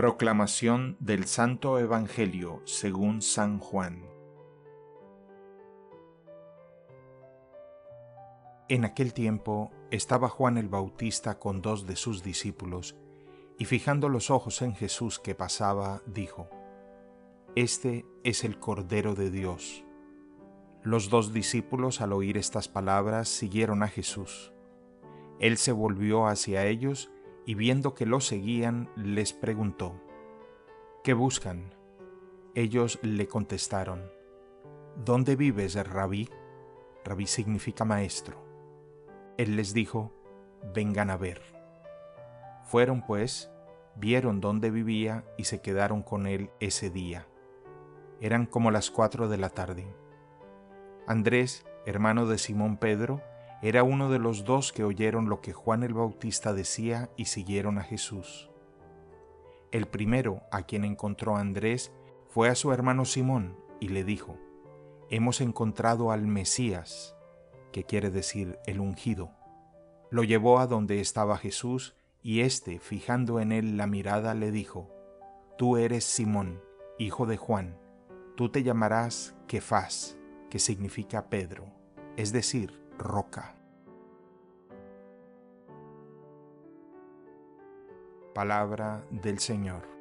Proclamación del Santo Evangelio según San Juan. En aquel tiempo estaba Juan el Bautista con dos de sus discípulos, y fijando los ojos en Jesús que pasaba, dijo, Este es el Cordero de Dios. Los dos discípulos al oír estas palabras siguieron a Jesús. Él se volvió hacia ellos y viendo que lo seguían, les preguntó, ¿qué buscan? Ellos le contestaron, ¿dónde vives, rabí? Rabí significa maestro. Él les dijo, vengan a ver. Fueron pues, vieron dónde vivía y se quedaron con él ese día. Eran como las cuatro de la tarde. Andrés, hermano de Simón Pedro, era uno de los dos que oyeron lo que Juan el Bautista decía y siguieron a Jesús. El primero a quien encontró Andrés fue a su hermano Simón y le dijo, Hemos encontrado al Mesías, que quiere decir el ungido. Lo llevó a donde estaba Jesús y éste, fijando en él la mirada, le dijo, Tú eres Simón, hijo de Juan, tú te llamarás Kefas, que significa Pedro, es decir, roca. Palabra del Señor.